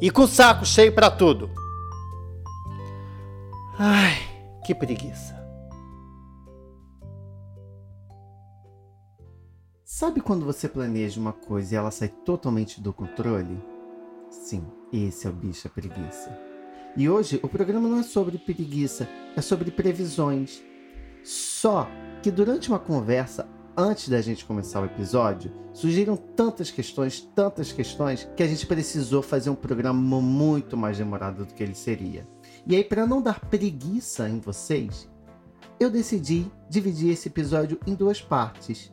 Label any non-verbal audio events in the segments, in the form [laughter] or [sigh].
e com o saco cheio para tudo. Ai, que preguiça. Sabe quando você planeja uma coisa e ela sai totalmente do controle? Sim, esse é o bicho a preguiça. E hoje o programa não é sobre preguiça, é sobre previsões. Só que durante uma conversa antes da gente começar o episódio, surgiram tantas questões, tantas questões, que a gente precisou fazer um programa muito mais demorado do que ele seria. E aí, para não dar preguiça em vocês, eu decidi dividir esse episódio em duas partes.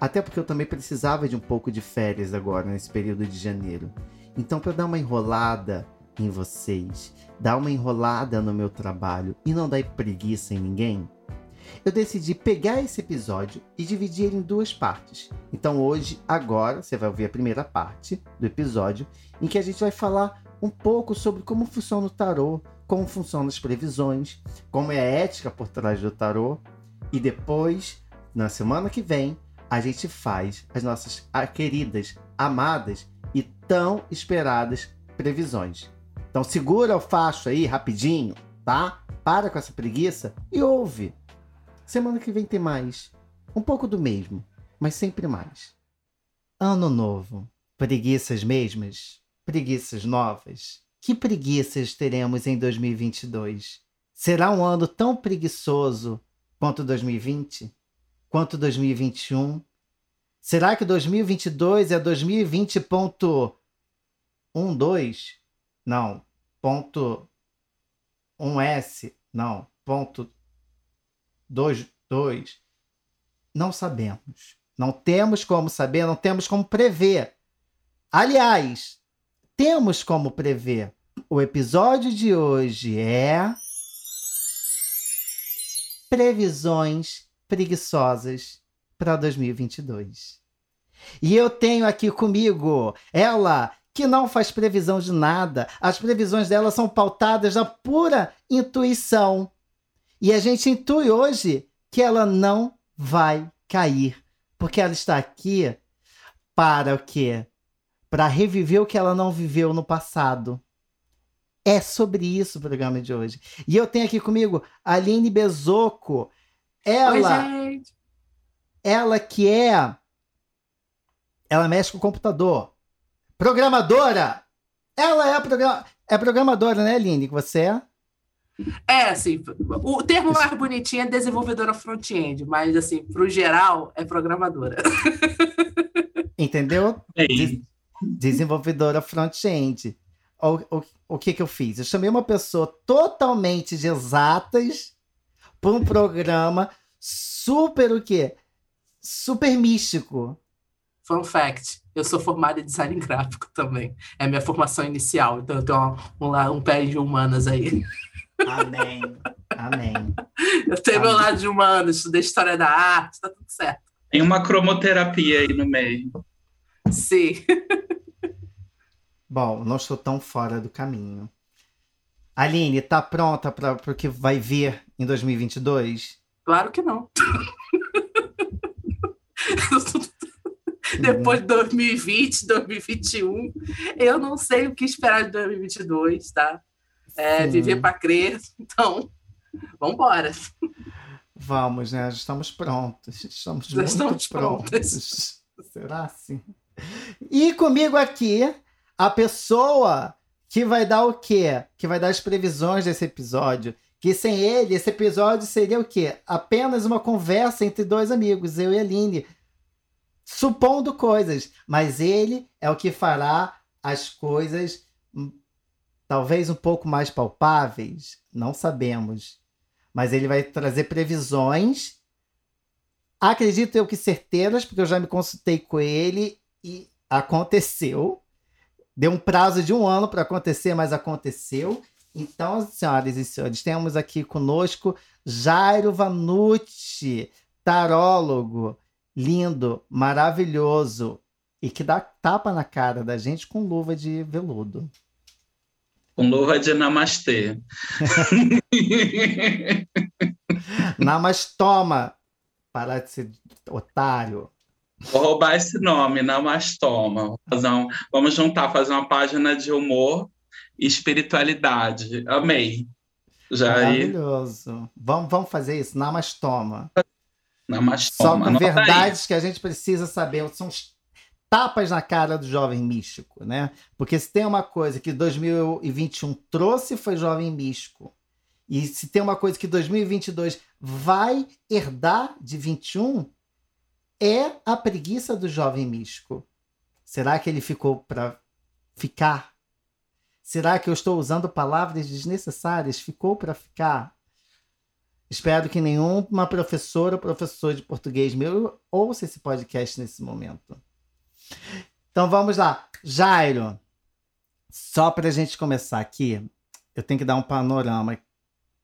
Até porque eu também precisava de um pouco de férias agora, nesse período de janeiro. Então, para dar uma enrolada em vocês, dar uma enrolada no meu trabalho e não dar preguiça em ninguém, eu decidi pegar esse episódio e dividir ele em duas partes. Então hoje, agora, você vai ouvir a primeira parte do episódio, em que a gente vai falar um pouco sobre como funciona o tarô, como funcionam as previsões, como é a ética por trás do tarô. E depois, na semana que vem, a gente faz as nossas queridas, amadas e tão esperadas previsões. Então segura o facho aí rapidinho, tá? Para com essa preguiça e ouve. Semana que vem tem mais. Um pouco do mesmo, mas sempre mais. Ano novo. Preguiças mesmas? Preguiças novas? Que preguiças teremos em 2022? Será um ano tão preguiçoso quanto 2020? Quanto 2021? Será que 2022 é 2020.12? Não. Ponto 1S? Não. Ponto dois, dois. Não sabemos. Não temos como saber, não temos como prever. Aliás, temos como prever. O episódio de hoje é. Previsões preguiçosas para 2022. E eu tenho aqui comigo ela que não faz previsão de nada. As previsões dela são pautadas na pura intuição. E a gente intui hoje que ela não vai cair, porque ela está aqui para o quê? Para reviver o que ela não viveu no passado. É sobre isso o programa de hoje. E eu tenho aqui comigo a Aline Bezoco. Ela, Oi, ela que é. Ela mexe com o computador. Programadora! Ela é, é programadora, né, Aline? Que você é? É, assim, o termo mais bonitinho é desenvolvedora front-end, mas, assim, pro geral, é programadora. [laughs] Entendeu? Des desenvolvedora front-end. O, o, o que que eu fiz? Eu chamei uma pessoa totalmente de exatas para um programa super o quê? Super místico. Fun fact, eu sou formada em design gráfico também. É minha formação inicial, então eu tenho um, um, um pé de humanas aí. [laughs] Amém. Amém. Eu tenho Amém. meu lado de humano, estudei história da arte, tá tudo certo. Tem uma cromoterapia aí no meio. Sim. Bom, não estou tão fora do caminho. Aline, tá pronta para o que vai vir em 2022? Claro que não. [laughs] Depois de 2020, 2021, eu não sei o que esperar de 2022, tá? É, viver para crer. [laughs] Então, vamos embora. Vamos, né? Estamos prontos. Estamos Já muito estamos prontos. prontas. Será assim? E comigo aqui, a pessoa que vai dar o quê? Que vai dar as previsões desse episódio. Que sem ele, esse episódio seria o quê? Apenas uma conversa entre dois amigos, eu e a Aline. Supondo coisas. Mas ele é o que fará as coisas talvez um pouco mais palpáveis. Não sabemos. Mas ele vai trazer previsões. Acredito eu que certeiras, porque eu já me consultei com ele e aconteceu. Deu um prazo de um ano para acontecer, mas aconteceu. Então, senhoras e senhores, temos aqui conosco Jairo Vanucci, tarólogo, lindo, maravilhoso e que dá tapa na cara da gente com luva de veludo. Com luva de namastê. [laughs] Namastoma, para de ser otário. Vou roubar esse nome, Namastoma. Vamos juntar, fazer uma página de humor e espiritualidade. Amei. Já Maravilhoso. Aí... Vamos, vamos fazer isso, Namastoma. Namastoma. Só com verdades aí. que a gente precisa saber. São tapas na cara do jovem místico, né? Porque se tem uma coisa que 2021 trouxe foi jovem místico. E se tem uma coisa que 2022 vai herdar de 21 é a preguiça do jovem místico. Será que ele ficou para ficar? Será que eu estou usando palavras desnecessárias? Ficou para ficar? Espero que nenhuma professora ou professor de português meu ouça esse podcast nesse momento. Então vamos lá. Jairo, só para a gente começar aqui, eu tenho que dar um panorama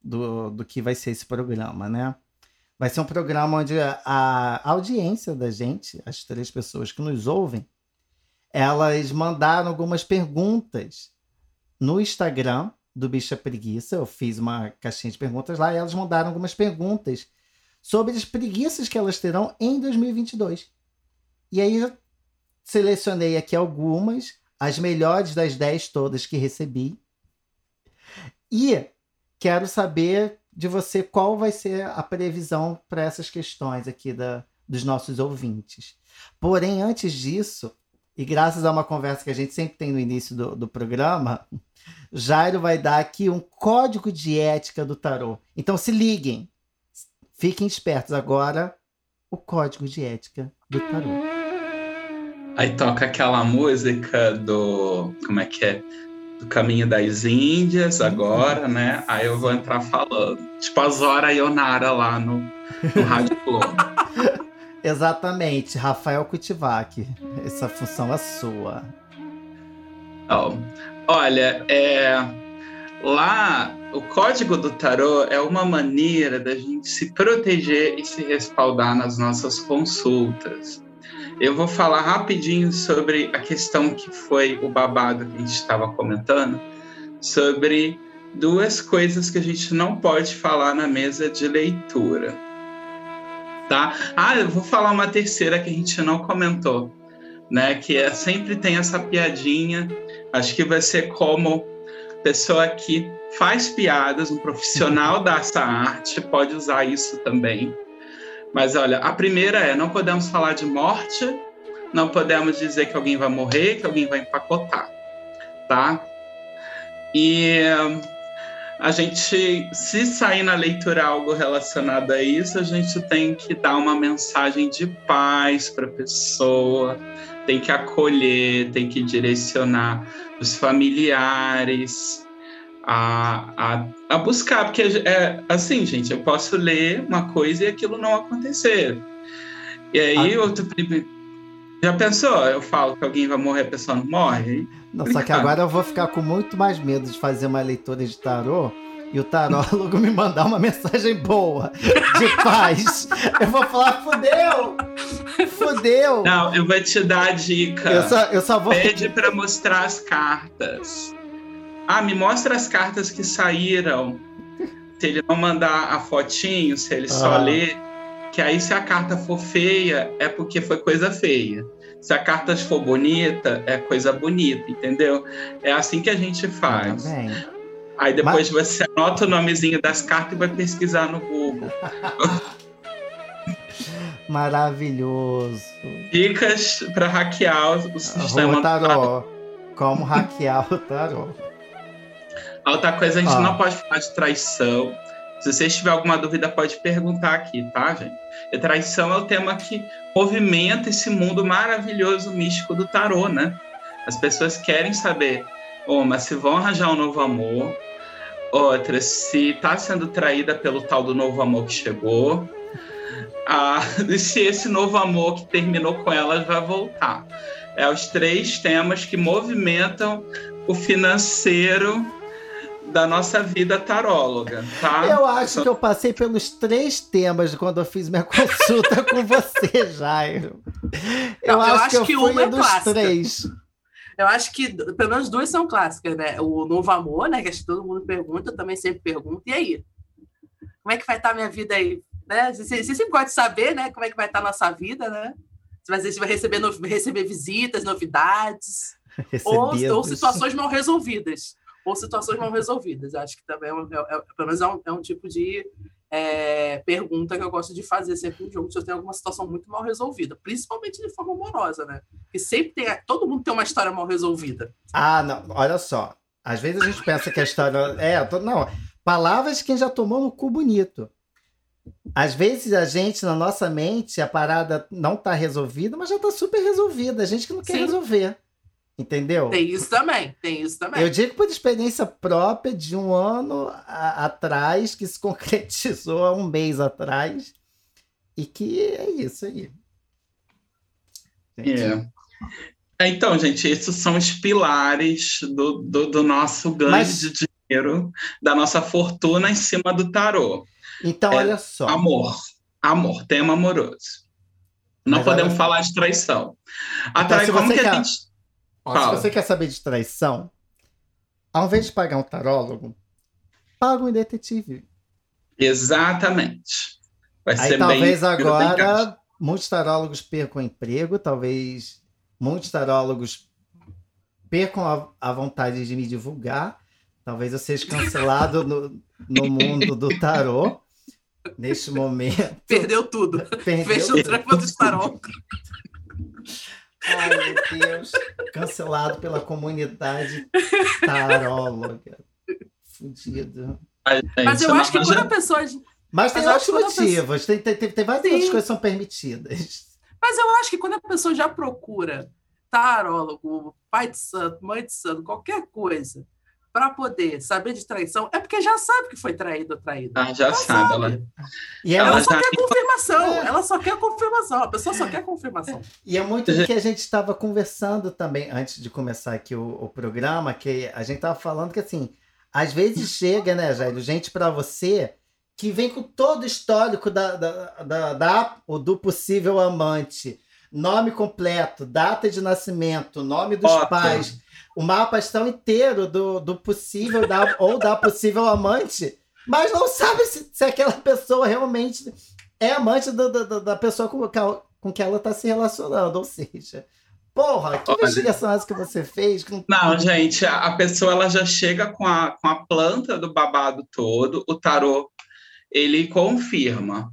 do, do que vai ser esse programa, né? Vai ser um programa onde a audiência da gente, as três pessoas que nos ouvem, elas mandaram algumas perguntas no Instagram do Bicha Preguiça. Eu fiz uma caixinha de perguntas lá e elas mandaram algumas perguntas sobre as preguiças que elas terão em 2022. E aí selecionei aqui algumas, as melhores das 10 todas que recebi. E quero saber de você qual vai ser a previsão para essas questões aqui da, dos nossos ouvintes. Porém, antes disso, e graças a uma conversa que a gente sempre tem no início do, do programa, Jairo vai dar aqui um código de ética do tarô. Então se liguem, fiquem espertos agora. O código de ética do tarô. Aí toca aquela música do. Como é que é? do caminho das Índias agora, né? Aí eu vou entrar falando. Tipo a Zora Ionara lá no, no Rádio Globo. [laughs] Exatamente, Rafael Kutivac. Essa função é sua. Oh, olha, é, lá o código do tarô é uma maneira da gente se proteger e se respaldar nas nossas consultas. Eu vou falar rapidinho sobre a questão que foi o babado que a gente estava comentando, sobre duas coisas que a gente não pode falar na mesa de leitura. Tá? Ah, eu vou falar uma terceira que a gente não comentou, né? Que é sempre tem essa piadinha. Acho que vai ser como pessoa que faz piadas, um profissional [laughs] dessa arte pode usar isso também. Mas olha, a primeira é: não podemos falar de morte, não podemos dizer que alguém vai morrer, que alguém vai empacotar, tá? E a gente, se sair na leitura algo relacionado a isso, a gente tem que dar uma mensagem de paz para a pessoa, tem que acolher, tem que direcionar os familiares, a, a, a buscar, porque é assim, gente, eu posso ler uma coisa e aquilo não acontecer. E aí, ah. outro. Já pensou? Eu falo que alguém vai morrer, a pessoa não morre? Não, só que agora eu vou ficar com muito mais medo de fazer uma leitura de tarô e o tarólogo me mandar uma mensagem boa, de paz. Eu vou falar, fudeu! Fudeu! Não, eu vou te dar a dica. Eu só, eu só vou. Pede para mostrar as cartas. Ah, me mostra as cartas que saíram. Se ele não mandar a fotinho, se ele só ah. ler, que aí se a carta for feia, é porque foi coisa feia. Se a carta for bonita, é coisa bonita, entendeu? É assim que a gente faz. Ah, aí depois Mas... você anota o nomezinho das cartas e vai pesquisar no Google. [laughs] Maravilhoso. Dicas para hackear o sistema. O tarô. Como hackear o tarô. Outra coisa, a gente ah. não pode falar de traição. Se você tiver alguma dúvida, pode perguntar aqui, tá, gente? E traição é o tema que movimenta esse mundo maravilhoso místico do tarô, né? As pessoas querem saber, mas se vão arranjar um novo amor, outra, se tá sendo traída pelo tal do novo amor que chegou, ah, [laughs] se esse novo amor que terminou com ela vai voltar. É os três temas que movimentam o financeiro da nossa vida taróloga, tá? Eu acho que eu passei pelos três temas quando eu fiz minha [laughs] consulta com você, Jairo. Eu, Não, eu acho, acho que eu que fui uma é dos clássica. três. Eu acho que pelo menos duas são clássicas, né? O Novo Amor, né? Que acho que todo mundo pergunta, eu também sempre pergunto. E aí? Como é que vai estar a minha vida aí? Né? Você, você sempre gosta de saber, né? Como é que vai estar a nossa vida, né? Você vai, você vai receber, no- receber visitas, novidades, [laughs] ou, ou situações mal resolvidas. Ou situações mal resolvidas. Acho que também é, um- é- é- pelo menos é um, é um tipo de é, pergunta que eu gosto de fazer sempre no jogo, se eu tenho alguma situação muito mal resolvida, principalmente de forma amorosa, né? Porque sempre tem. Todo mundo tem uma história mal resolvida. Ah, não, olha só. Às vezes a gente pensa que a história. É, tô- não. Palavras de quem já tomou no cu bonito. Às vezes a gente, na nossa mente, a parada não tá resolvida, mas já tá super resolvida. A gente que não quer Sim. resolver. Entendeu? Tem isso também, tem isso também. Eu digo por experiência própria de um ano a- atrás, que se [laughs] concretizou há um mês atrás. E que é isso aí. É. É, Então, gente, esses são os pilares do, do, do nosso ganho Mas- de dinheiro, da nossa fortuna em cima do tarô. Então, É, olha só. Amor. Amor, tema amoroso. Não Mas podemos olha- falar de traição. A Então, trai... se Como que a quer- gente. Ó, se você quer saber de traição, ao invés de pagar um tarólogo, paga um detetive. Exatamente. Vai Aí ser talvez bem, agora muitos tarólogos percam o emprego, talvez muitos tarólogos percam a, a vontade de me divulgar. Talvez eu seja cancelado no, no mundo do tarô neste momento. Perdeu tudo. Perdeu Fechou o trampo do Starol. Ai, meu Deus. Cancelado pela comunidade taróloga. Fudido. Mas eu não, acho que quando a pessoa. Mas tem outros motivos. Tem, tem, tem, tem várias Sim. outras coisas que são permitidas. Mas eu acho que quando a pessoa já procura tarólogo, pai de santo, mãe de santo, qualquer coisa, para poder saber de traição, é porque já sabe que foi traído ou traída. Ah, já Ela sabe, ela, E é, Ela muito, só já- quer confirmação. É. Ela só quer confirmação. A pessoa só quer confirmação. e é muito do que a gente estava conversando também antes de começar aqui o, o programa, que a gente estava falando que assim, às vezes chega, né, Jairo, gente para você que vem com todo o histórico da, da, da, da- ou do possível amante. Nome completo, data de nascimento, nome dos Foto. pais, o mapa astral inteiro do, do possível da, [laughs] ou da possível amante, mas não sabe se, se aquela pessoa realmente é amante do- do- da pessoa com, que ela- com que ela está se relacionando. Ou seja, porra, que Olha. investigação é essa que você fez? Que Não, gente, a, a pessoa ela já chega com a, com a planta do babado todo, o tarô ele confirma.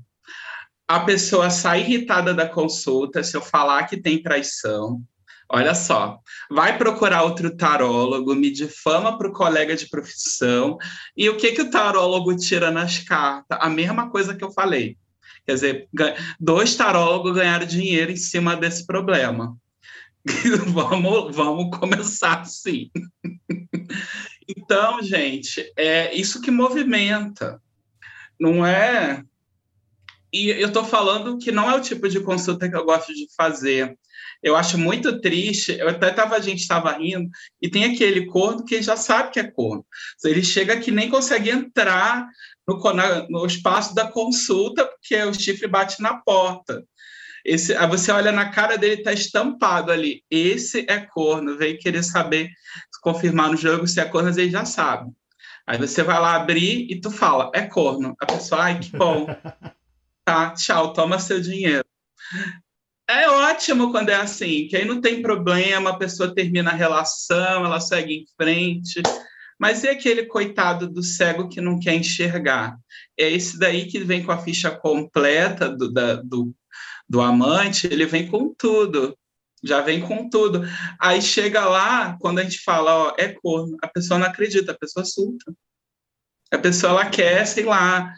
A pessoa sai irritada da consulta se eu falar que tem traição. Olha só, vai procurar outro tarólogo, me difama para o colega de profissão. E o que, que o tarólogo tira nas cartas? A mesma coisa que eu falei. Quer dizer, dois tarólogos ganharam dinheiro em cima desse problema. [laughs] vamos, vamos começar assim. [laughs] Então, gente, é isso que movimenta, não é? E eu estou falando que não é o tipo de consulta que eu gosto de fazer. Eu acho muito triste. Eu até tava, a gente estava rindo, e tem aquele corno que já sabe que é corno. Ele chega que nem consegue entrar no, no espaço da consulta, porque o chifre bate na porta. Esse, você olha na cara dele, está estampado ali. Esse é corno, vem querer saber, confirmar no jogo se é corno, ele já sabe. Aí você vai lá abrir e tu fala, é corno. A pessoa, ai, que bom. [laughs] tá, tchau, toma seu dinheiro. É ótimo quando é assim, que aí não tem problema, a pessoa termina a relação, ela segue em frente. Mas e aquele coitado do cego que não quer enxergar? É esse daí que vem com a ficha completa do, da- do, do amante, ele vem com tudo. Já vem com tudo. Aí chega lá, quando a gente fala, ó, é corno, a pessoa não acredita, a pessoa surta. A pessoa, ela quer, sei lá,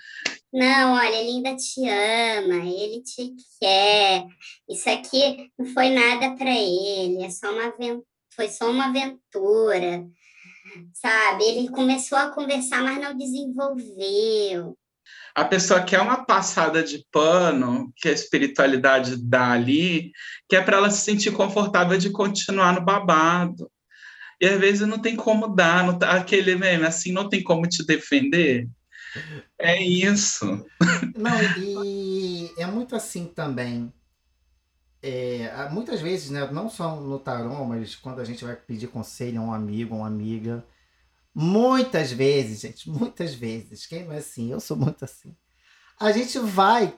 Não, olha, ele ainda te ama, ele te quer. Isso aqui não foi nada para ele, é só uma foi só uma aventura, sabe? Ele começou a conversar, mas não desenvolveu. A pessoa quer uma passada de pano que a espiritualidade dá ali, que é para ela se sentir confortável de continuar no babado. E às vezes não tem como dar, não tá, aquele meme assim, não tem como te defender. É isso. Não, e é muito assim também. É, muitas vezes, né, não só no tarô, mas quando a gente vai pedir conselho a um amigo, uma amiga, muitas vezes, gente, muitas vezes, quem não é assim? Eu sou muito assim. A gente vai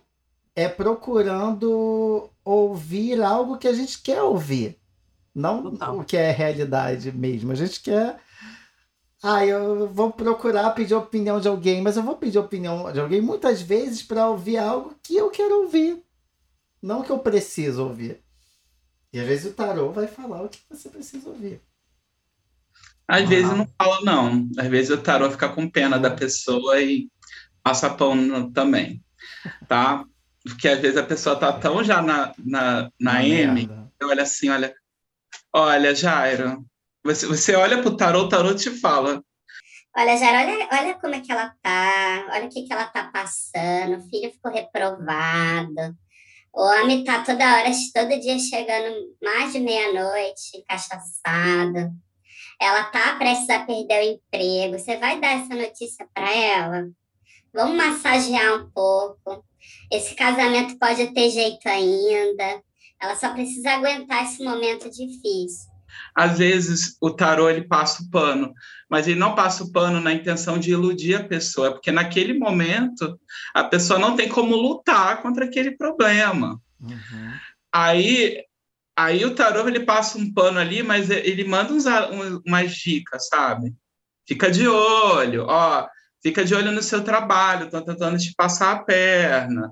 é procurando ouvir algo que a gente quer ouvir, não Total. o que é realidade mesmo. A gente quer ah, eu vou procurar pedir opinião de alguém, mas eu vou pedir opinião de alguém muitas vezes para ouvir algo que eu quero ouvir. Não que eu preciso ouvir. E às vezes o tarô vai falar o que você precisa ouvir. Às ah. vezes não fala, não. Às vezes o tarô fica com pena da pessoa e passa pão também. Tá? Porque às vezes a pessoa tá tão já na, na, na M, olha assim, olha. Olha, Jairo, você, você olha pro tarô, o tarô te fala. Olha, Jairo, olha, olha como é que ela tá, olha o que, que ela tá passando, o filho ficou reprovado, o homem tá toda hora, todo dia chegando mais de meia-noite, cachaçado. Ela tá prestes a perder o emprego. Você vai dar essa notícia para ela? Vamos massagear um pouco. Esse casamento pode ter jeito ainda. Ela só precisa aguentar esse momento difícil às vezes o tarô ele passa o pano, mas ele não passa o pano na intenção de iludir a pessoa, porque naquele momento a pessoa não tem como lutar contra aquele problema. Uhum. Aí, aí o tarô ele passa um pano ali, mas ele manda uns, umas dicas, sabe? Fica de olho, ó, fica de olho no seu trabalho, estão tentando te passar a perna.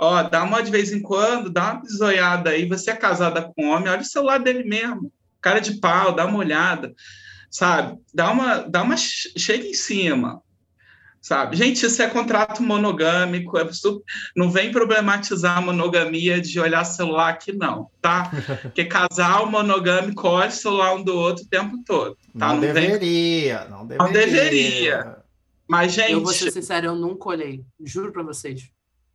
Ó, dá uma de vez em quando, dá uma bisoiada aí. Você é casada com um homem, olha o celular dele mesmo cara de pau, dá uma olhada, sabe? Dá uma, dá uma chega em cima, sabe? Gente, isso é contrato monogâmico, é super, não vem problematizar a monogamia de olhar celular aqui não, tá? [laughs] Porque casal monogâmico olha o celular um do outro o tempo todo, tá? Não, não deveria, vem... não deveria. Não deveria. Mas, gente... Eu vou ser sincero, eu nunca olhei, juro para vocês.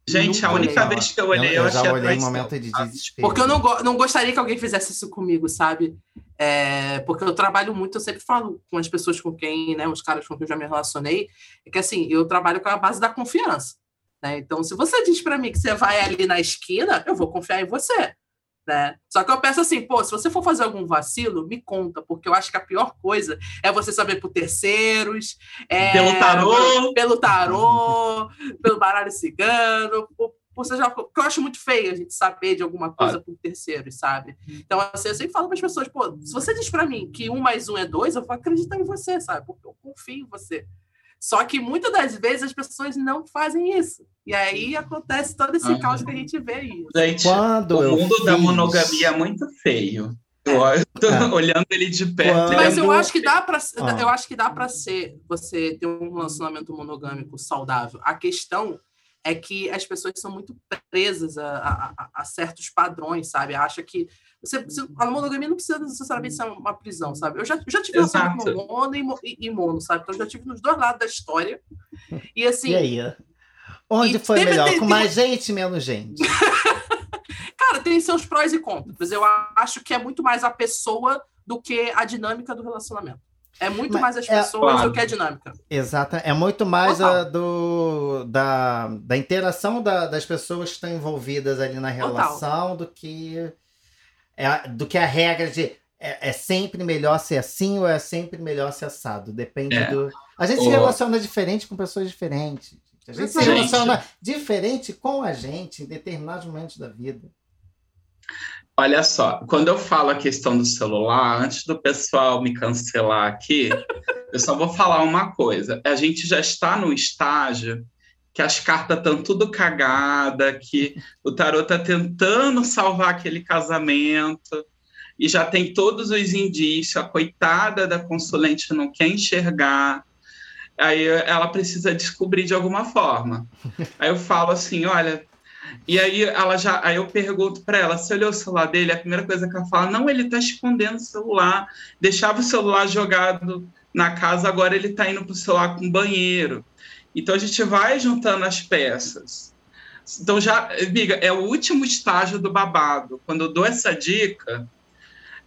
Gente, Nunca a única olhei. vez que eu olhei, eu, eu, eu já olhei em momento de desespero. Porque eu não, não gostaria que alguém fizesse isso comigo, sabe? É, porque eu trabalho muito, eu sempre falo com as pessoas com quem, né, os caras com quem eu já me relacionei, é que assim, eu trabalho com a base da confiança. Né? Então, se você diz para mim que você vai ali na esquina, eu vou confiar em você. Né? Só que eu penso assim, pô, se você for fazer algum vacilo, me conta, porque eu acho que a pior coisa é você saber por terceiros, é, pelo tarô, pelo tarô, pelo baralho cigano, por, por seja, que eu acho muito feio a gente saber de alguma coisa ah. por terceiros, sabe? Então, assim, eu sempre falo para as pessoas, pô, se você diz para mim que um mais um é dois, eu vou acreditar em você, sabe? Porque eu confio em você. Só que muitas das vezes as pessoas não fazem isso. E aí acontece todo esse uhum. caos que a gente vê aí. Gente, Quando o mundo da monogamia é muito feio. Eu é. tô é. olhando ele de perto. É Mas eu acho que dá para ah. eu acho que dá para ser você ter um relacionamento monogâmico saudável. A questão é que as pessoas são muito presas a, a, a certos padrões, sabe? Acha que você, a monogamia não precisa necessariamente ser uma prisão, sabe? Eu já, já tive relacionamento mono e, e, mono, sabe? Então, eu já tive nos dois lados da história. E assim. E aí? Onde foi melhor? Tem, com mais gente, menos gente? [laughs] Cara, tem seus prós e contras. Eu acho que é muito mais a pessoa do que a dinâmica do relacionamento. É muito Mas mais as é pessoas é, do que a dinâmica. Exato. É muito mais a, do, da, da interação da, das pessoas que estão envolvidas ali na relação Total. do que é, do que a regra de é, é, sempre melhor ser assim ou é sempre melhor ser assado. Depende é. do. A gente se relaciona diferente com pessoas diferentes. A gente se relaciona diferente com a gente em determinados momentos da vida. Olha só, quando eu falo a questão do celular, antes do pessoal me cancelar aqui, eu só vou falar uma coisa. A gente já está no estágio que as cartas estão tudo cagada, que o tarot está tentando salvar aquele casamento e já tem todos os indícios. A coitada da consulente não quer enxergar. Aí ela precisa descobrir de alguma forma. Aí eu falo assim, olha, e aí ela já, aí eu pergunto para ela, se olhou o celular dele, a primeira coisa que ela fala, não, ele está escondendo o celular, deixava o celular jogado na casa, agora ele está indo para o celular com banheiro. Então a gente vai juntando as peças. Então já, amiga, é o último estágio do babado. Quando eu dou essa dica,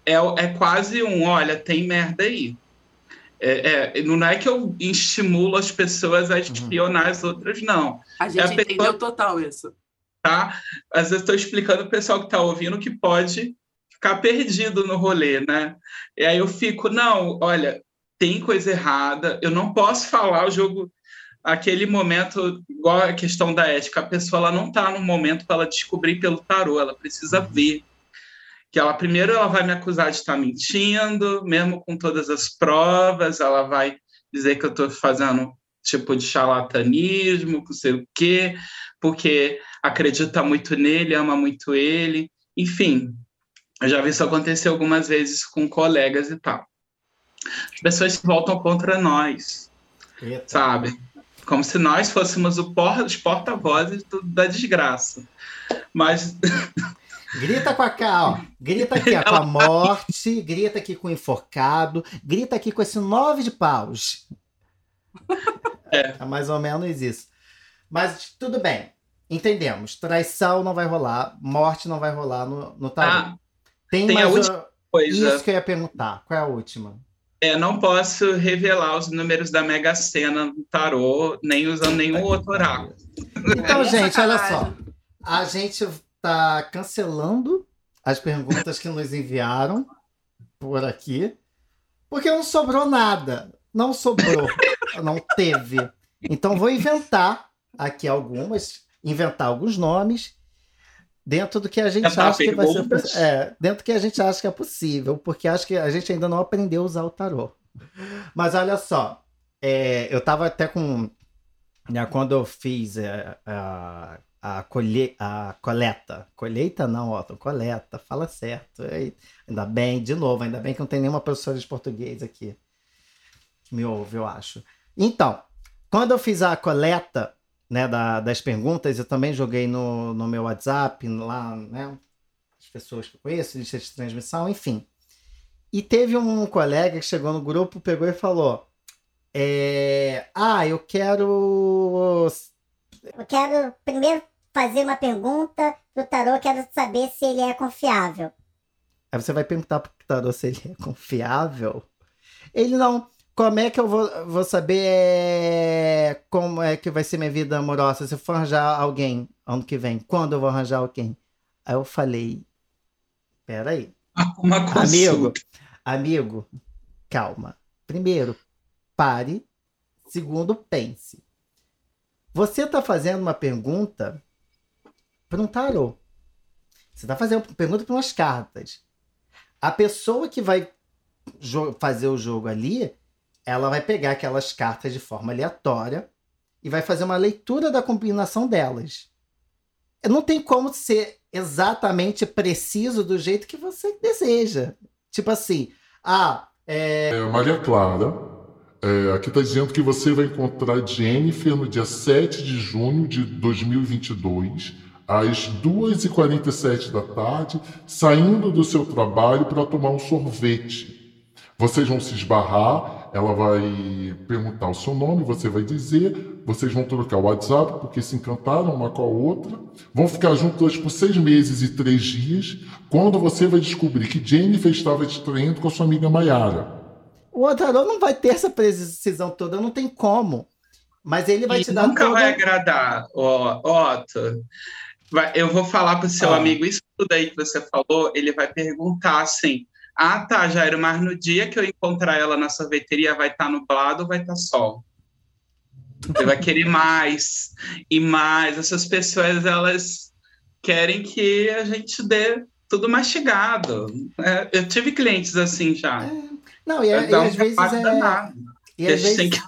é, é quase um, olha, tem merda aí. É, é, não é que eu estimulo as pessoas a uhum. espionar uhum. as outras, não. A gente é a entendeu pessoa, total isso. Tá? Às vezes estou explicando o pessoal que está ouvindo que pode ficar perdido no rolê, né? E aí eu fico, não, olha, tem coisa errada, eu não posso falar o jogo aquele momento, igual a questão da ética, a pessoa ela não está no momento para ela descobrir pelo tarô, ela precisa uhum. ver. Que ela primeiro ela vai me acusar de estar tá mentindo, mesmo com todas as provas, ela vai dizer que eu estou fazendo tipo de charlatanismo, não sei o quê, porque acredita muito nele, ama muito ele, enfim. Eu já vi isso acontecer algumas vezes com colegas e tal. As pessoas se voltam contra nós, Eita. sabe? Como se nós fôssemos por, os porta-vozes da desgraça. Mas. [laughs] Grita com a cá, ó. Grita aqui ó, com a morte, grita aqui com o enforcado, grita aqui com esse nove de paus. É. é mais ou menos isso. Mas tudo bem. Entendemos. Traição não vai rolar, morte não vai rolar no, no tarô. Ah, tem, tem mais a última coisa. Isso que eu ia perguntar. Qual é a última? É, não posso revelar os números da Mega Sena no tarô, nem usando nenhum outro oráculo. Então, gente, olha só. A gente está cancelando as perguntas que nos enviaram por aqui, porque não sobrou nada. Não sobrou. [laughs] não teve. Então, vou inventar aqui algumas, inventar alguns nomes dentro do que a gente acha que vai ser é, dentro do que a gente acha que é possível, porque acho que a gente ainda não aprendeu a usar o tarô. Mas olha só, é, eu tava até com né, quando eu fiz é, a, a, colhe, a coleta, colheita não, coleta, fala certo. Ainda bem, de novo, ainda bem que não tem nenhuma professora de português aqui que me ouve, eu acho. Então, quando eu fiz a coleta, né, da, das perguntas, eu também joguei no, no meu WhatsApp, lá, né, as pessoas que eu conheço, lista de transmissão, enfim. E teve um colega que chegou no grupo, pegou e falou: é, Ah, eu quero. Eu quero primeiro fazer uma pergunta pro tarô, quero saber se ele é confiável. Aí você vai perguntar pro tarô se ele é confiável. Ele não. Como é que eu vou, vou saber é, como é que vai ser minha vida amorosa se eu for arranjar alguém ano que vem? Quando eu vou arranjar alguém? Aí eu falei, peraí. Uma amigo, amigo, calma. Primeiro, pare. Segundo, pense. Você está fazendo uma pergunta para um tarô. Você está fazendo uma pergunta para umas cartas. A pessoa que vai fazer o jogo ali ela vai pegar aquelas cartas de forma aleatória e vai fazer uma leitura da combinação delas. Não tem como ser exatamente preciso do jeito que você deseja. Tipo assim, ah, é... é Maria Clara, é, aqui está dizendo que você vai encontrar Jennifer no dia 7 de junho de 2022, às 2h47 da tarde, saindo do seu trabalho para tomar um sorvete. Vocês vão se esbarrar ela vai perguntar o seu nome, você vai dizer, vocês vão trocar o WhatsApp, porque se encantaram uma com a outra, vão ficar juntas por seis meses e três dias, quando você vai descobrir que Jennifer estava te traindo com a sua amiga Mayara. O Otarô não vai ter essa precisão toda, não tem como. Mas ele vai e te dar. Nunca toda... vai agradar, ó, Otto. Eu vou falar para o seu ah. amigo isso tudo aí que você falou, ele vai perguntar assim ah, tá, Jairo, mas no dia que eu encontrar ela na sorveteria vai estar tá nublado ou vai estar tá sol? Você vai querer mais e mais. Essas pessoas, elas querem que a gente dê tudo mastigado. É, eu tive clientes assim já. É. Não, e, e às vezes é... E às vezes... Que...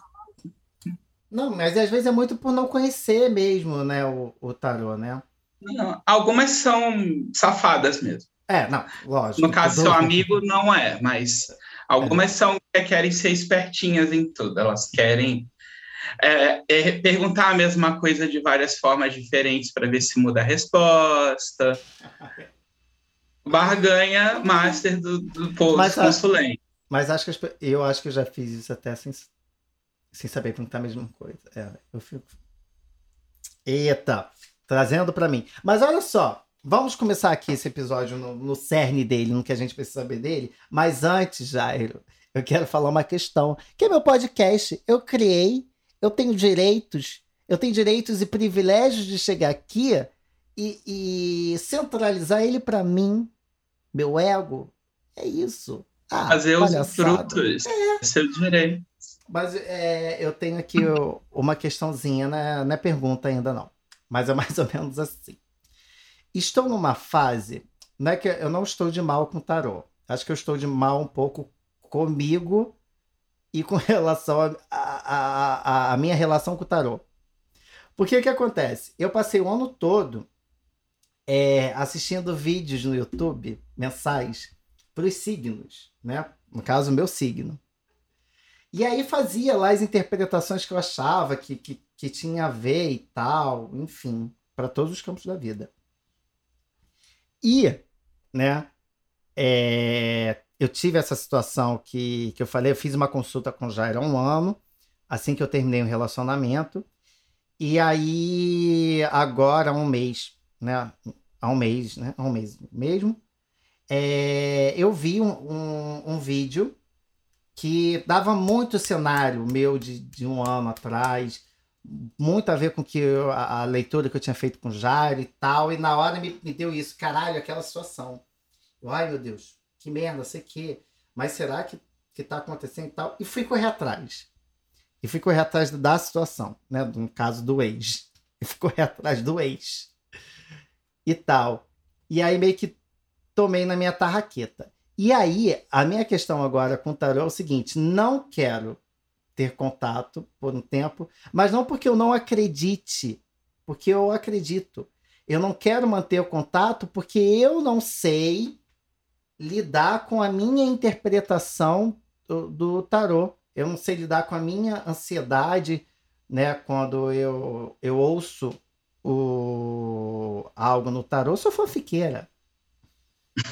Não, mas às vezes é muito por não conhecer mesmo, né, o, o tarô, né? Não, algumas são safadas mesmo. É, não, lógico. No caso, seu amigo não é, mas algumas é. são que querem ser espertinhas em tudo, elas querem é, é, perguntar a mesma coisa de várias formas diferentes para ver se muda a resposta. [laughs] Barganha master do, do povo mas, consulente. Mas acho que eu acho que eu já fiz isso até sem, sem saber perguntar a mesma coisa. É, eu fico. Eita, trazendo para mim. Mas olha só, vamos começar aqui esse episódio no, no cerne dele, no que a gente precisa saber dele. Mas antes, Jairo, eu quero falar uma questão. Que é meu podcast. Eu criei, eu tenho direitos, eu tenho direitos e privilégios de chegar aqui e, e centralizar ele para mim, meu ego. É isso. Ah, Fazer os frutos. É. Seu direito. Mas é, eu tenho aqui uma questãozinha, né? não é pergunta ainda não, mas é mais ou menos assim. Estou numa fase, não é que eu não estou de mal com o tarô. Acho que eu estou de mal um pouco comigo e com [laughs] relação à a, minha relação com o tarô. Porque que acontece? Eu passei o ano todo é, assistindo vídeos no YouTube mensais para os signos, né? No caso, o meu signo. E aí fazia lá as interpretações que eu achava que, que, que tinha a ver e tal, enfim, para todos os campos da vida. E, né, é, eu tive essa situação que, que eu falei, eu fiz uma consulta com o Jair há um ano, assim que eu terminei o um relacionamento. E aí, agora, há um mês, né? Há um mês, né? Há um mês mesmo. É, eu vi um, um, um vídeo que dava muito cenário meu de, de um ano atrás, muito a ver com que eu, a, a, leitura que eu tinha feito com o Jairo e tal, e na hora me, me deu isso, caralho, aquela situação. Ai, meu Deus, que merda, sei que, mas será que, que tá acontecendo e tal? E fui correr atrás. E fui correr atrás da situação, né? No caso do ex. E [laughs] fui correr atrás do ex. E tal. E aí meio que tomei na minha tarraqueta. E aí, a minha questão agora com o tarô é o seguinte: não quero ter contato por um tempo, mas não porque eu não acredite, porque eu acredito. Eu não quero manter o contato porque eu não sei lidar com a minha interpretação do, do tarô. Eu não sei lidar com a minha ansiedade, né? Quando eu, eu ouço o, algo no tarô, eu sou fanfiqueira.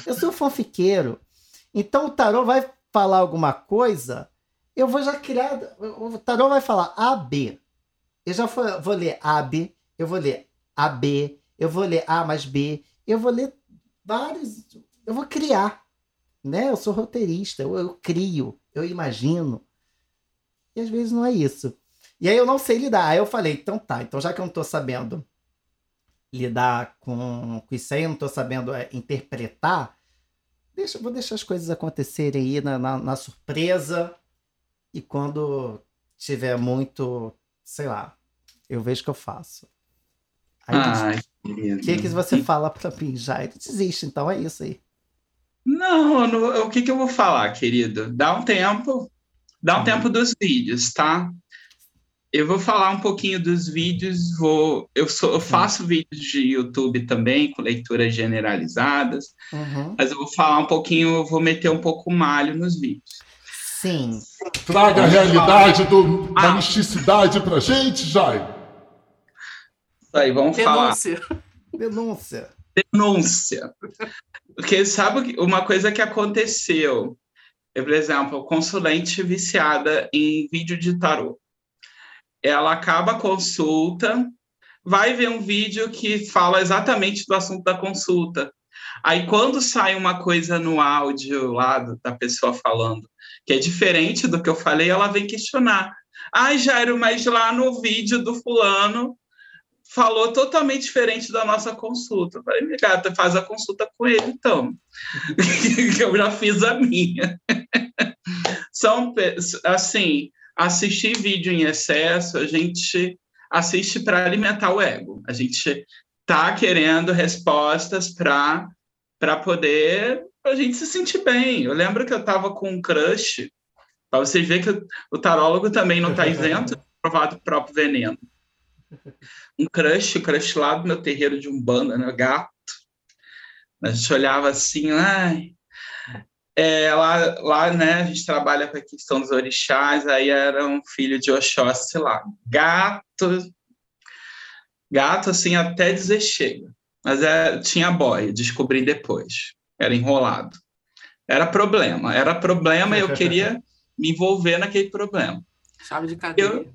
Eu sou fanfiqueiro. Então o tarô vai falar alguma coisa, eu vou já criar. O tarô vai falar AB. Eu já vou, vou ler AB, eu vou ler AB, eu vou ler A mais B, eu vou ler vários. Eu vou criar. Né? Eu sou roteirista, eu, eu crio, eu imagino. E às vezes não é isso. E aí eu não sei lidar. Aí eu falei, então tá, então já que eu não tô sabendo lidar com, com isso aí, eu não tô sabendo é, interpretar, Deixa, vou deixar as coisas acontecerem aí na, na, na surpresa. E quando tiver muito, sei lá, eu vejo que eu faço. Aí, o que, que você fala para mim, Jair? Desiste, então é isso aí. Não, no, o que, que eu vou falar, querido? Dá um tempo, dá um hum. tempo dos vídeos, tá? Eu vou falar um pouquinho dos vídeos, vou, eu, sou, eu faço vídeos de YouTube também, com leituras generalizadas, uhum. mas eu vou falar um pouquinho, eu vou meter um pouco malho nos vídeos. Sim. Traga a realidade do, ah. da misticidade pra gente, Jai. Isso aí, vamos Denúncia. falar. Denúncia. Denúncia. Porque sabe uma coisa que aconteceu? Eu, por exemplo, consulente viciada em vídeo de tarot ela acaba a consulta, vai ver um vídeo que fala exatamente do assunto da consulta. Aí, quando sai uma coisa no áudio lá da pessoa falando que é diferente do que eu falei, ela vem questionar. Ai, Jairo, mas lá no vídeo do fulano falou totalmente diferente da nossa consulta. Eu falei, gata, faz a consulta com ele, então. [laughs] eu já fiz a minha. São, assim, assistir vídeo em excesso, a gente assiste para alimentar o ego. A gente tá querendo respostas para para poder a gente se sentir bem. Eu lembro que eu estava com um crush, para vocês verem que o tarólogo também não está isento [laughs] de provar do próprio veneno. Um crush, o crush lá do meu terreiro de Umbanda, né, gato. A gente olhava assim, ai, é, lá, lá, né, a gente trabalha com a questão dos orixás, aí era um filho de Oxóssi lá. Gato, gato, assim, até dizer chega. Mas é, tinha boy, descobri depois. Era enrolado. Era problema, era problema e eu queria [laughs] me envolver naquele problema. Chave de cadeia. Eu...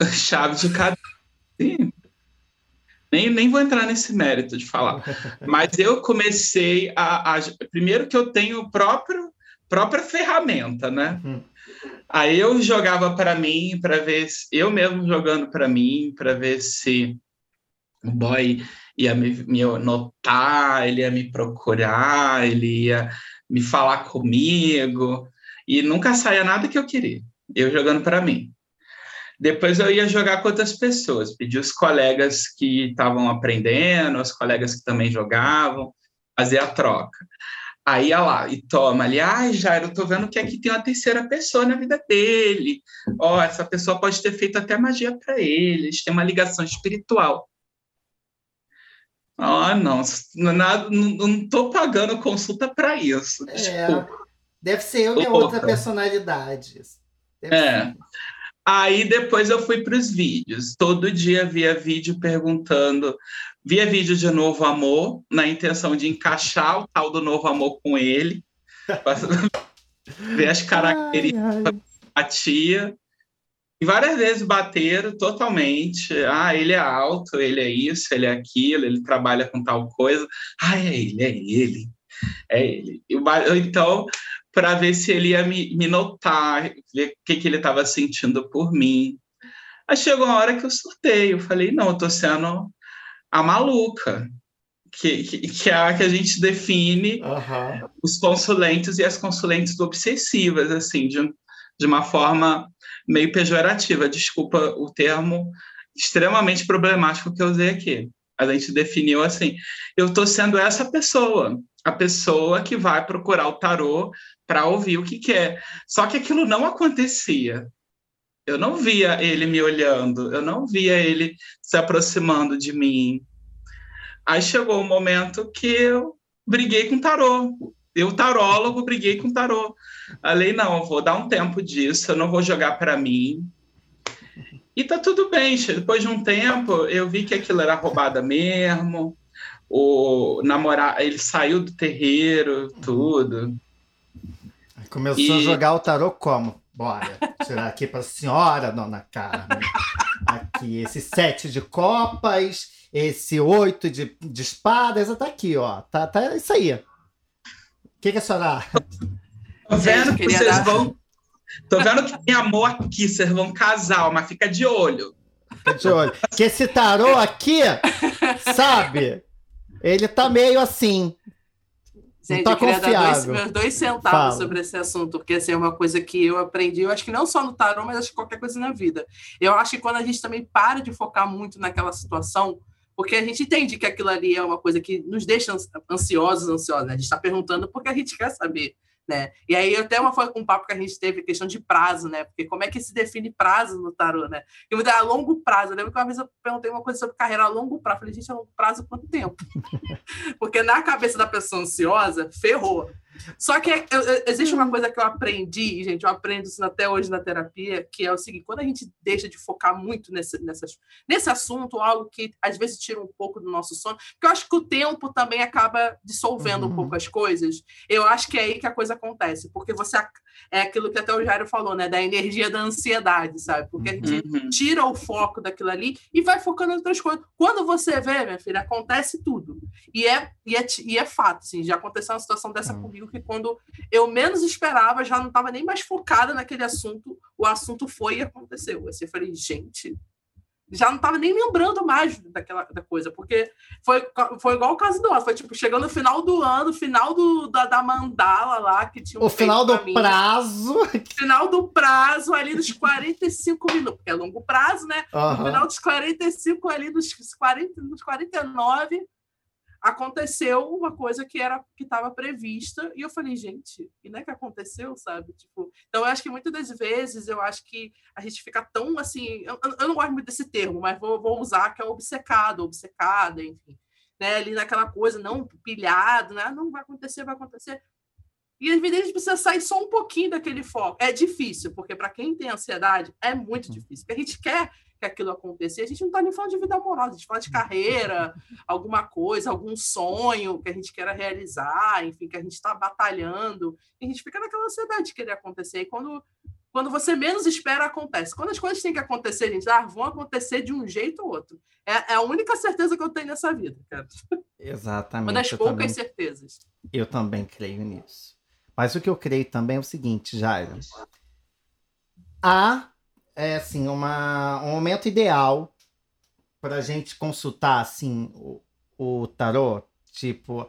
[laughs] Chave de cadeia. Sim. Nem, nem vou entrar nesse mérito de falar. Mas eu comecei a, a. Primeiro que eu tenho próprio própria ferramenta, né? Uhum. Aí eu jogava para mim, para ver se eu mesmo jogando para mim, para ver se o boy ia me, me, notar, ele ia me procurar, ele ia me falar comigo, e nunca saía nada que eu queria, eu jogando para mim. Depois eu ia jogar com outras pessoas, pedir os colegas que estavam aprendendo, os colegas que também jogavam, fazer a troca. Aí ia lá e toma ali, ai, Jairo, eu tô vendo que aqui tem uma terceira pessoa na vida dele. Ó, oh, essa pessoa pode ter feito até magia para ele, eles têm uma ligação espiritual. Ah, não, não, não tô pagando consulta para isso. É, desculpa. Deve ser eu, minha outra personalidade. Deve é. Ser. Aí depois eu fui para os vídeos. Todo dia via vídeo perguntando, via vídeo de novo amor, na intenção de encaixar o tal do novo amor com ele, [laughs] ver as características da tia. E várias vezes bateram totalmente. Ah, ele é alto, ele é isso, ele é aquilo, ele trabalha com tal coisa. Ah, é ele, é ele. É ele. Então, para ver se ele ia me, me notar, ver o que, que ele estava sentindo por mim. Aí chegou uma hora que eu surtei, eu falei, não, eu estou sendo a maluca, que, que, que, é a que a gente define uhum. os consulentes e as consulentes obsessivas, assim, de, de uma forma meio pejorativa, desculpa o termo extremamente problemático que eu usei aqui. A gente definiu assim: eu estou sendo essa pessoa, a pessoa que vai procurar o tarô para ouvir o que quer. Só que aquilo não acontecia. Eu não via ele me olhando, eu não via ele se aproximando de mim. Aí chegou o um momento que eu briguei com o tarô. Eu, tarólogo, briguei com o tarô. Falei, não, vou dar um tempo disso, eu não vou jogar para mim. E tá tudo bem. Depois de um tempo, eu vi que aquilo era roubada mesmo. O namorar, ele saiu do terreiro, tudo. Começou e... a jogar o tarô como? Bora, tirar aqui para a senhora, dona Carmen. Aqui, esse sete de copas, esse oito de, de espadas, tá aqui, ó. Tá, tá isso aí. O que, que a senhora. Tô vendo que vocês dar... vão. Tô vendo que tem amor aqui, vocês vão casar, mas fica de olho. Fica de olho. Que esse tarô aqui, sabe? Ele tá meio assim. Gente, tá eu queria confiável. dar dois, meus dois centavos Fala. sobre esse assunto, porque assim, é uma coisa que eu aprendi, eu acho que não só no tarô, mas acho que qualquer coisa na vida. Eu acho que quando a gente também para de focar muito naquela situação, porque a gente entende que aquilo ali é uma coisa que nos deixa ansiosos, ansiosos, né? A gente está perguntando porque a gente [laughs] quer saber né? E aí até uma foi um papo que a gente teve questão de prazo, né? Porque como é que se define prazo no tarô, né? Eu a longo prazo. Eu lembro que uma vez eu perguntei uma coisa sobre carreira a longo prazo. Eu falei, gente, a longo prazo quanto tempo? [laughs] Porque na cabeça da pessoa ansiosa, ferrou. Só que eu, eu, existe uma coisa que eu aprendi, gente, eu aprendo isso até hoje na terapia, que é o seguinte: quando a gente deixa de focar muito nesse, nessas, nesse assunto, algo que às vezes tira um pouco do nosso sono, porque eu acho que o tempo também acaba dissolvendo uhum. um pouco as coisas. Eu acho que é aí que a coisa acontece, porque você é aquilo que até o Jairo falou, né? Da energia da ansiedade, sabe? Porque a gente uhum. tira o foco daquilo ali e vai focando em outras coisas. Quando você vê, minha filha, acontece tudo. E é, e é, e é fato, assim, já aconteceu uma situação dessa uhum. comigo que quando eu menos esperava, já não estava nem mais focada naquele assunto, o assunto foi e aconteceu. Assim, eu falei, gente, já não estava nem lembrando mais daquela da coisa, porque foi, foi igual o caso do ano, foi tipo, chegando no final do ano, final do, da, da mandala lá, que tinha um O final do mim, prazo. [laughs] Final do prazo ali dos 45 minutos, porque é longo prazo, né? Uhum. No final dos 45 ali, dos, 40, dos 49, aconteceu uma coisa que era que estava prevista e eu falei gente e não é que aconteceu sabe tipo então eu acho que muitas das vezes eu acho que a gente fica tão assim eu, eu não gosto muito desse termo mas vou, vou usar que é obcecado obcecada enfim né ali naquela coisa não pilhado né não vai acontecer vai acontecer e às vezes a gente precisa sair só um pouquinho daquele foco. É difícil, porque para quem tem ansiedade é muito difícil. Porque a gente quer que aquilo aconteça. E a gente não está nem falando de vida amorosa, a gente fala de carreira, alguma coisa, algum sonho que a gente queira realizar, enfim, que a gente está batalhando. E a gente fica naquela ansiedade de querer acontecer. E quando quando você menos espera, acontece. Quando as coisas têm que acontecer, gente, ah, vão acontecer de um jeito ou outro. É, é a única certeza que eu tenho nessa vida, cara. Exatamente. Uma das poucas também, certezas. eu também creio nisso. Mas o que eu creio também é o seguinte, Jairo. Há, é, assim, uma, um momento ideal para gente consultar, assim, o, o tarô. Tipo,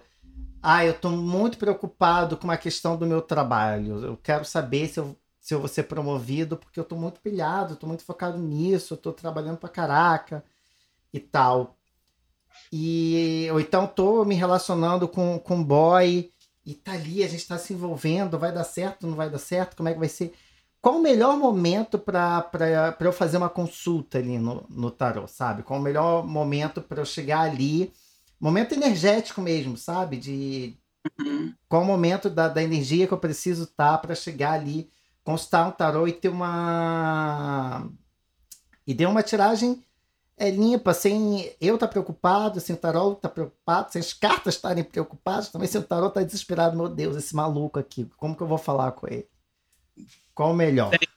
ah, eu estou muito preocupado com a questão do meu trabalho. Eu quero saber se eu, se eu vou ser promovido, porque eu estou muito pilhado, estou muito focado nisso, estou trabalhando pra caraca e tal. E, ou então estou me relacionando com, com boy e tá ali, a gente está se envolvendo, vai dar certo, não vai dar certo, como é que vai ser? Qual o melhor momento para eu fazer uma consulta ali no, no tarô, sabe? Qual o melhor momento para eu chegar ali? Momento energético mesmo, sabe? De Uhum. qual o momento da, da energia que eu preciso estar para chegar ali, consultar um tarô e ter uma. E ter uma tiragem é, limpa, sem eu estar preocupado, sem o tarô estar preocupado, sem as cartas estarem preocupadas, também sem o tarô estar desesperado. Meu Deus, esse maluco aqui, como que eu vou falar com ele? Qual o melhor? E,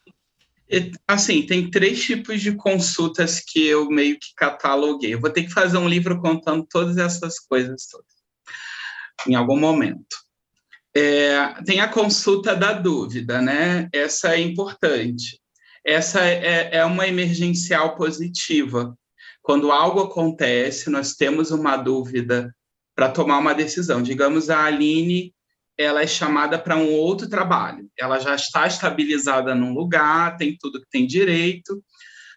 Assim, tem três tipos de consultas que eu meio que cataloguei. Eu vou ter que fazer um livro contando todas essas coisas todas, em algum momento. É, tem a consulta da dúvida, né? Essa é importante. Essa é, é uma emergencial positiva. Quando algo acontece, nós temos uma dúvida para tomar uma decisão. Digamos, a Aline ela é chamada para um outro trabalho. Ela já está estabilizada num lugar, tem tudo que tem direito.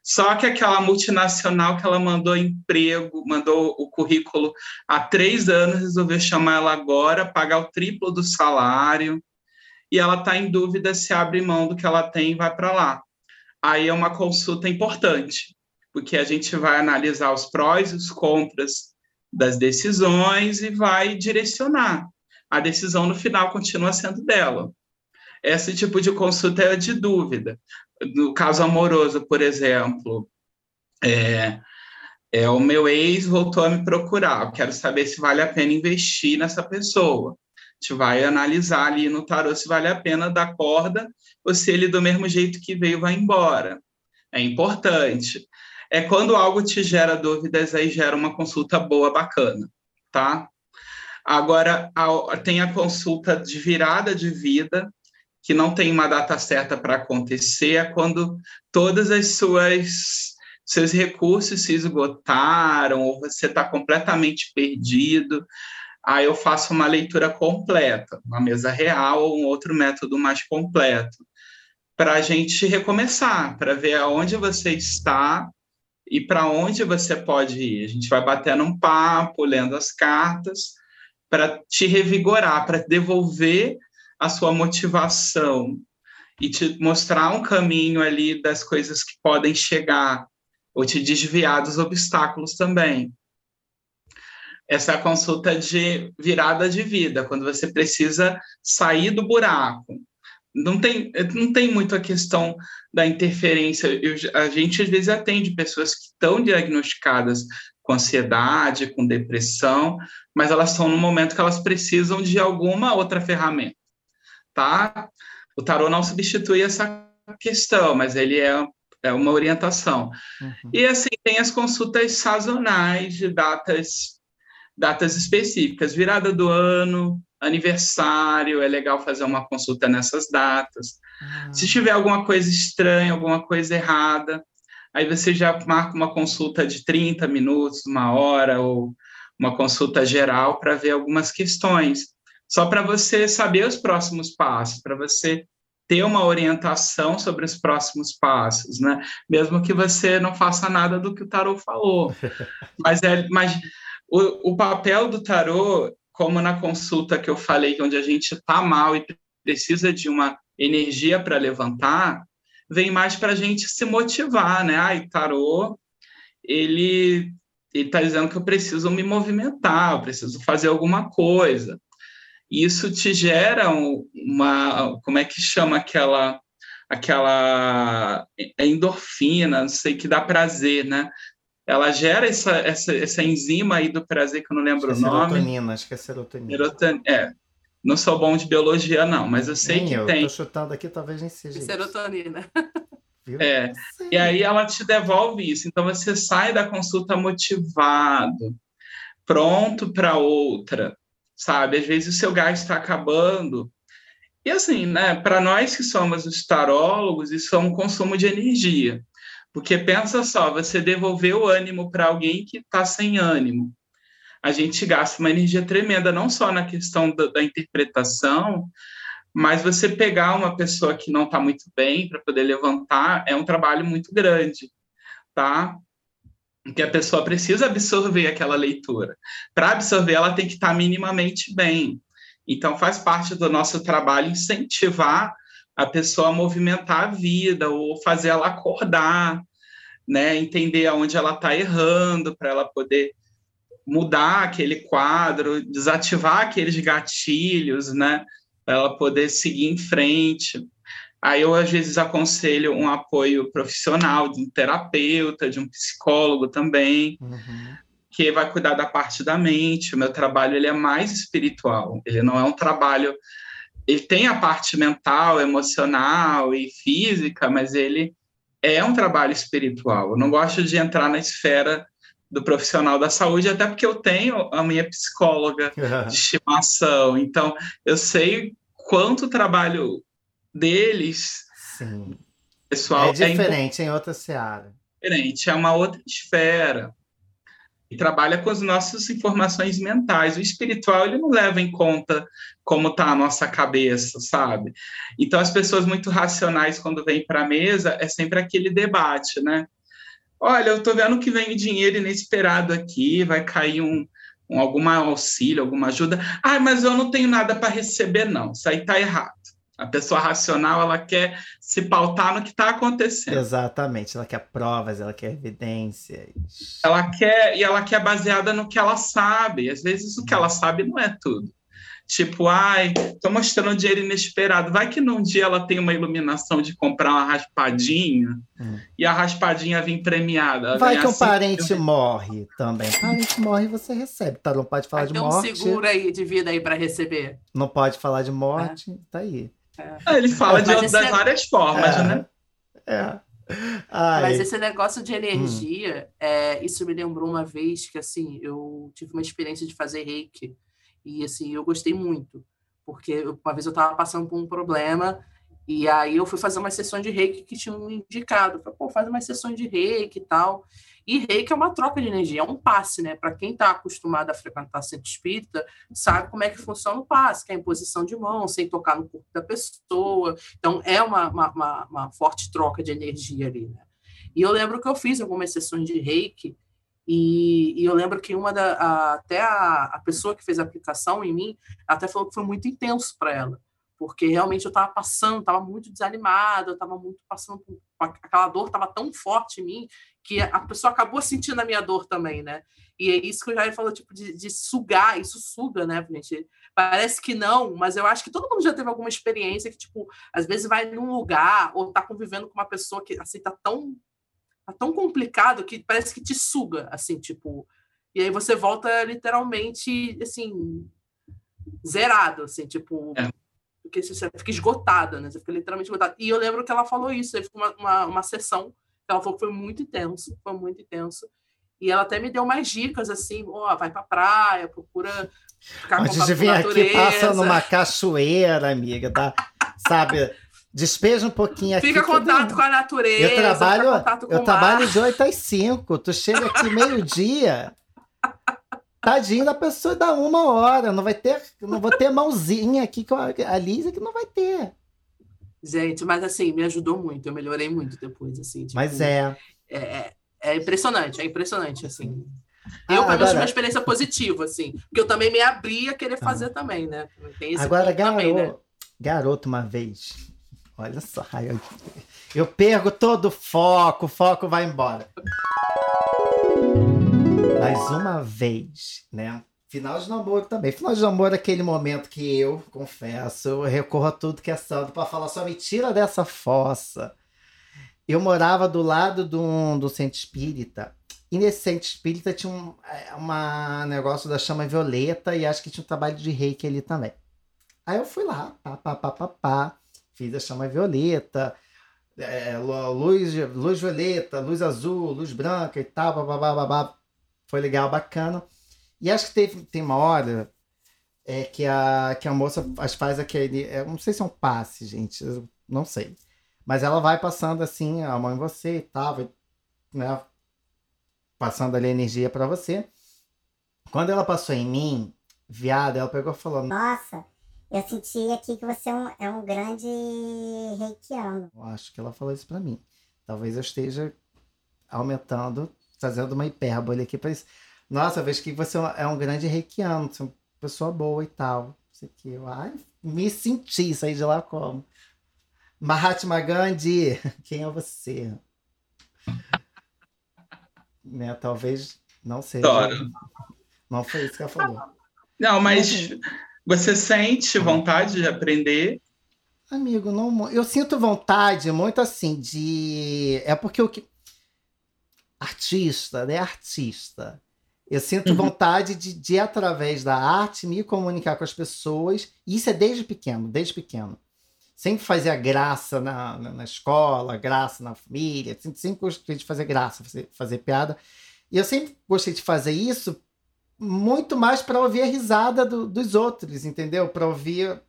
Só que aquela multinacional que ela mandou emprego, mandou o currículo há três anos, resolveu chamar ela agora, pagar o triplo do salário, e ela está em dúvida se abre mão do que ela tem e vai para lá. Aí é uma consulta importante, porque a gente vai analisar os prós e os contras das decisões e vai direcionar a decisão no final continua sendo dela. Esse tipo de consulta é de dúvida. No caso amoroso, por exemplo, é, é, o meu ex voltou a me procurar, eu quero saber se vale a pena investir nessa pessoa. A gente vai analisar ali no tarô se vale a pena dar corda ou se ele, do mesmo jeito que veio, vai embora. É importante. É quando algo te gera dúvidas, aí gera uma consulta boa, bacana, tá? Agora, a- tem a consulta de virada de vida, que não tem uma data certa para acontecer, é quando todas as suas seus recursos se esgotaram ou você está completamente perdido. Aí eu faço uma leitura completa, uma mesa real ou um outro método mais completo, para a gente recomeçar, para ver aonde você está e para onde você pode ir. A gente vai batendo um papo, lendo as cartas, para te revigorar, para devolver a sua motivação e te mostrar um caminho ali das coisas que podem chegar ou te desviar dos obstáculos também. Essa é a consulta de virada de vida, quando você precisa sair do buraco. Não tem, não tem muito a questão da interferência. Eu, a gente, às vezes, atende pessoas que estão diagnosticadas com ansiedade, com depressão, mas elas estão no momento que elas precisam de alguma outra ferramenta, tá? O tarô não substitui essa questão, mas ele é, é uma orientação. Uhum. E assim, tem as consultas sazonais de datas, datas específicas, virada do ano, aniversário, é legal fazer uma consulta nessas datas. Ah, Se tiver alguma coisa estranha, alguma coisa errada, aí você já marca uma consulta de 30 minutos, uma hora, ou uma consulta geral para ver algumas questões. Só para você saber os próximos passos, para você ter uma orientação sobre os próximos passos, né? Mesmo que você não faça nada do que o tarô falou. [laughs] mas é, mas o, o papel do tarô, como na consulta que eu falei, onde a gente está mal e precisa de uma energia para levantar, vem mais para a gente se motivar, né? Ai, tarô, ele está dizendo que eu preciso me movimentar, eu preciso fazer alguma coisa. Isso te gera um- uma, como é que chama aquela, aquela endorfina, não sei, que dá prazer, né? Ela gera essa, essa, essa enzima aí do prazer, que eu não lembro acho o é nome. serotonina, acho que é serotonina. Seroton- é, Não sou bom de biologia, não, mas eu sei Nem que eu, tem. tô chutando aqui, talvez nem seja. Serotonina. Viu? É, Sim. E aí ela te devolve isso. Então você sai da consulta motivado, pronto para outra, sabe? Às vezes o seu gás está acabando. E assim, né, para nós que somos os tarólogos, isso é um consumo de energia. Porque pensa só, você devolver o ânimo para alguém que está sem ânimo. A gente gasta uma energia tremenda, não só na questão da, da interpretação, mas você pegar uma pessoa que não está muito bem para poder levantar é um trabalho muito grande, tá? Porque a pessoa precisa absorver aquela leitura. Para absorver, ela tem que estar minimamente bem. Então, faz parte do nosso trabalho incentivar a pessoa a movimentar a vida ou fazer ela acordar, né? Entender aonde ela está errando para ela poder mudar aquele quadro, desativar aqueles gatilhos, né? Para ela poder seguir em frente. Aí eu às vezes aconselho um apoio profissional de um terapeuta, de um psicólogo também, Uhum. que vai cuidar da parte da mente. O meu trabalho ele é mais espiritual. Ele não é um trabalho ele tem a parte mental, emocional e física, mas ele é um trabalho espiritual. Eu não gosto de entrar na esfera do profissional da saúde, até porque eu tenho a minha psicóloga [laughs] de estimação. Então, eu sei quanto o trabalho deles, Sim. pessoal, É diferente em outra seara. diferente, é uma outra esfera. E trabalha com as nossas informações mentais. O espiritual, ele não leva em conta como está a nossa cabeça, sabe? Então, as pessoas muito racionais, quando vêm para a mesa, é sempre aquele debate, né? Olha, eu estou vendo que vem dinheiro inesperado aqui, vai cair um, um algum auxílio, alguma ajuda. Ah, mas eu não tenho nada para receber, não. Isso aí está errado. A pessoa racional, ela quer se pautar no que está acontecendo. Exatamente. Ela quer provas, ela quer evidências. Ela quer, e ela quer baseada no que ela sabe. Às vezes o que ela sabe não é tudo. Tipo, ai, tô mostrando dinheiro inesperado. Vai que num dia ela tem uma iluminação de comprar uma raspadinha Hum. e a raspadinha vir premiada. Vai que um cinco parente mil. morre também. Parente morre, você recebe. Tá? Não pode falar Vai de um morte. seguro aí de vida aí para receber. Não pode falar de morte. Tá aí. Ah, Ele fala de Mas outras esse é- várias formas, É. né? É. Ai. Mas esse negócio de Hum. energia, é, isso me lembrou uma vez que, assim, eu tive uma experiência de fazer reiki. E, assim, eu gostei muito. Porque uma vez eu estava passando por um problema e aí eu fui fazer uma sessão de reiki que tinham me indicado. Falei, pô, faz uma sessão de reiki e tal. E reiki é uma troca de energia, é um passe, né? Para quem está acostumado a frequentar centro espírita, sabe como é que funciona o passe, que é em posição de mão, sem tocar no corpo da pessoa. Então, é uma, uma, uma, uma forte troca de energia ali, né? E eu lembro que eu fiz algumas sessões de reiki, e, e eu lembro que uma da, a- até a, a pessoa que fez a aplicação em mim, até falou que foi muito intenso para ela, porque realmente eu estava passando, estava muito desanimada, eu estava muito passando por aquela dor, estava tão forte em mim que a pessoa acabou sentindo a minha dor também, né? E é isso que o Jair falou, tipo, de, de sugar, isso suga, né, gente? Parece que não, mas eu acho que todo mundo já teve alguma experiência que, tipo, às vezes vai num lugar ou tá convivendo com uma pessoa que, assim, tá tão, tá tão complicado que parece que te suga, assim, tipo... E aí você volta literalmente, assim, zerado, assim, tipo... É. Porque você fica esgotada, né? Você fica literalmente esgotada. E eu lembro que ela falou isso, teve uma, uma, uma sessão ela falou que foi muito intenso, foi muito intenso. E ela até me deu mais dicas, assim, ó, vai pra praia, procura ficar em Antes contato de com vir a aqui, passa numa cachoeira, amiga, tá? Sabe? Despeja um pouquinho aqui. Fica contato com a natureza, Eu trabalho, eu trabalho de 8 às 5. Tu chega aqui meio-dia. Tadinho da pessoa dá uma hora. Não vai ter. Não vou ter mãozinha aqui com a, Lisa que não vai ter. Gente, mas assim, me ajudou muito, eu melhorei muito depois, assim. tipo, Mas é. é, é- é impressionante, é impressionante, assim. Ah, Eu, tive agora- uma experiência positiva, assim. Porque eu também me abri a querer fazer também, né? Agora, garoto, também, né? garoto, uma vez. Olha só. Eu, perco todo o foco, o foco vai embora. Mas uma vez, né? Final de namoro também. Final de namoro é aquele momento que eu, confesso, eu recorro a tudo que é santo pra falar só me tira dessa fossa. Eu morava do lado um, do centro espírita. E nesse centro espírita tinha um é, uma negócio da chama violeta e acho que tinha um trabalho de reiki ali também. Aí eu fui lá, pá, pá, pá, pá, pá, fiz a chama violeta, é, luz, luz violeta, luz azul, luz branca e tal, babá, babá. Foi legal, bacana. E acho que teve, tem uma hora é, que, a, que a moça faz aquele. Eu não sei se é um passe, gente, não sei. Mas ela vai passando assim a mão em você e tal, vai, né, passando ali energia para você. Quando ela passou em mim, viada, ela pegou e falou: Nossa, eu senti aqui que você é um, é um grande reikiano. Eu acho que ela falou isso para mim. Talvez eu esteja aumentando, fazendo uma hipérbole aqui para isso. Nossa, eu vejo que você é um grande reikiano, você é uma pessoa boa e tal. Isso aqui, eu ai, me senti, saí de lá como. Mahatma Gandhi, quem é você? né, talvez não seja. Adoro. Não foi isso que ela falou. Não, mas você sente vontade de aprender? Amigo, não, eu sinto vontade muito assim de. É porque o que. Artista, né? Artista. Eu sinto uhum. vontade de, de, através da arte, me comunicar com as pessoas. E isso é desde pequeno, desde pequeno. Sempre fazia graça na, na, na escola, graça na família. Sempre, sempre gostei de fazer graça, fazer, fazer piada. E eu sempre gostei de fazer isso muito mais para ouvir a risada do, dos outros, entendeu? Para ouvir,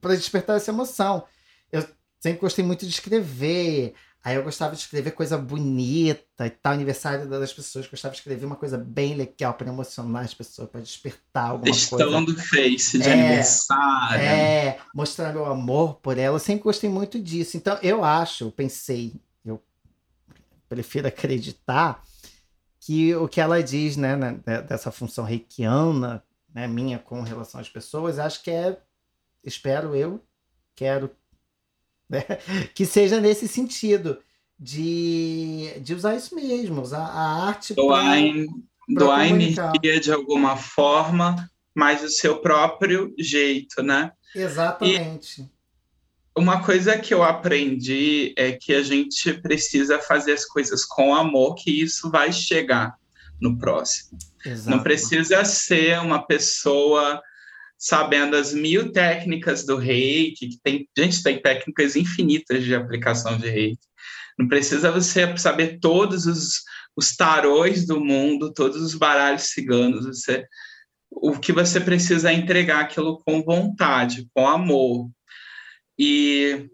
para despertar essa emoção. Eu sempre gostei muito de escrever. Aí eu gostava de escrever coisa bonita e tal, aniversário das pessoas, gostava de escrever uma coisa bem legal para emocionar as pessoas, para despertar alguma Textão coisa. do Face de é, aniversário. É, mostrar meu amor por ela. Eu sempre gostei muito disso. Então eu acho, eu pensei, eu prefiro acreditar que o que ela diz, né, né, né, dessa função reikiana, né, minha com relação às pessoas, acho que é, espero eu, quero, [laughs] né, que seja nesse sentido de, de usar isso mesmo, usar a arte doar, pra, doar energia de alguma forma, mas do seu próprio jeito, né? Exatamente. E uma coisa que eu aprendi é que a gente precisa fazer as coisas com amor, que isso vai chegar no próximo. Exato. Não precisa ser uma pessoa sabendo as mil técnicas do reiki, que tem, gente, tem técnicas infinitas de aplicação de reiki. Não precisa você saber todos os, os tarôs do mundo, todos os baralhos ciganos. Você, o que você precisa é entregar aquilo com vontade, com amor, e,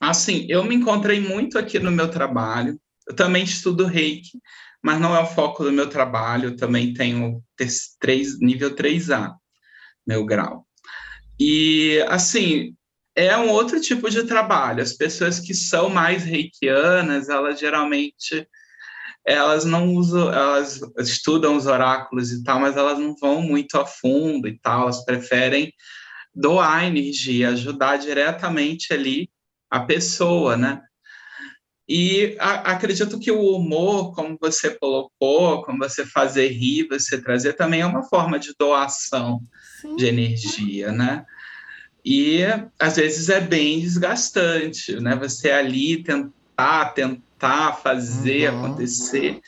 assim, eu me encontrei muito aqui no meu trabalho. Eu também estudo reiki, mas não é o foco do meu trabalho. Eu também tenho três, nível 3A, meu grau. E, assim, é um outro tipo de trabalho. As pessoas que são mais reikianas, elas geralmente elas não usam, elas estudam os oráculos e tal, mas elas não vão muito a fundo e tal, elas preferem doar energia, ajudar diretamente ali a pessoa, né? E a, acredito que o humor, como você colocou, como você fazer rir, você trazer, também é uma forma de doação Sim. de energia, né? E às vezes é bem desgastante, né? Você ali tentar, tentar fazer uhum. acontecer.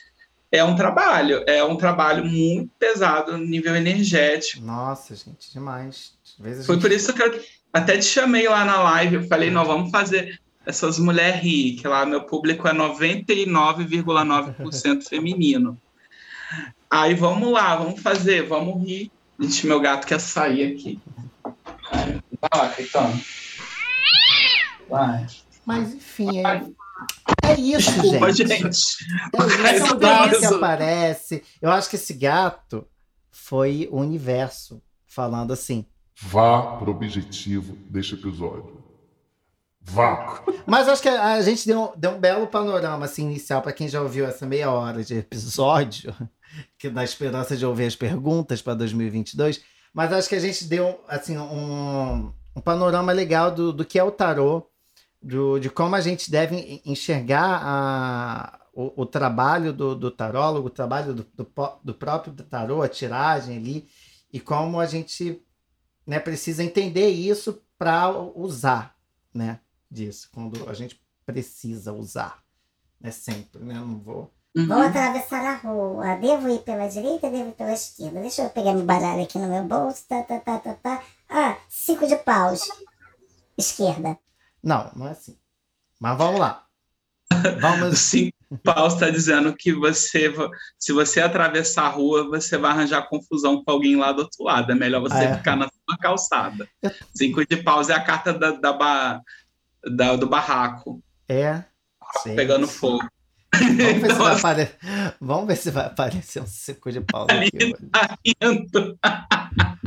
É um trabalho, é um trabalho muito pesado no nível energético. Nossa, gente, demais. Foi gente... por isso que eu até te chamei lá na live. Eu falei, não, vamos fazer essas mulheres rir, que lá meu público é 99,9% feminino. Aí vamos lá, vamos fazer, vamos rir. Gente, meu gato quer sair aqui. Vai lá, Caetano. Vai. Mas enfim, é, é isso, Desculpa, gente. gente. É esse gato que aparece. Eu acho que esse gato foi o universo falando assim. Vá para o objetivo deste episódio. Vá! Mas acho que a gente deu, deu um belo panorama assim, inicial para quem já ouviu essa meia hora de episódio, [laughs] que na esperança de ouvir as perguntas para 2022. Mas acho que a gente deu assim, um, um panorama legal do, do que é o tarô, do, de como a gente deve enxergar a, o, o trabalho do, do tarólogo, o trabalho do, do, do próprio tarô, a tiragem ali, e como a gente né, precisa entender isso para usar, né, disso, quando a gente precisa usar, né, sempre, né, não vou... Uhum. Vou atravessar a rua, devo ir pela direita, devo ir pela esquerda, deixa eu pegar meu baralho aqui no meu bolso, tá, tá, tá, tá, tá, Ah, cinco de paus. Esquerda. Não, não é assim. Mas vamos lá. Vamos. [laughs] Cinco paus está dizendo que você, se você atravessar a rua, você vai arranjar confusão com alguém lá do outro lado. É melhor você Ah, é? ficar na sua calçada. Eu- Cinco de paus é a carta da, da ba- da- do barraco, É. Sim. pegando fogo. Vamos ver, se vai [laughs] apare... Vamos ver se vai aparecer um cinco de pau aqui. hoje. [laughs]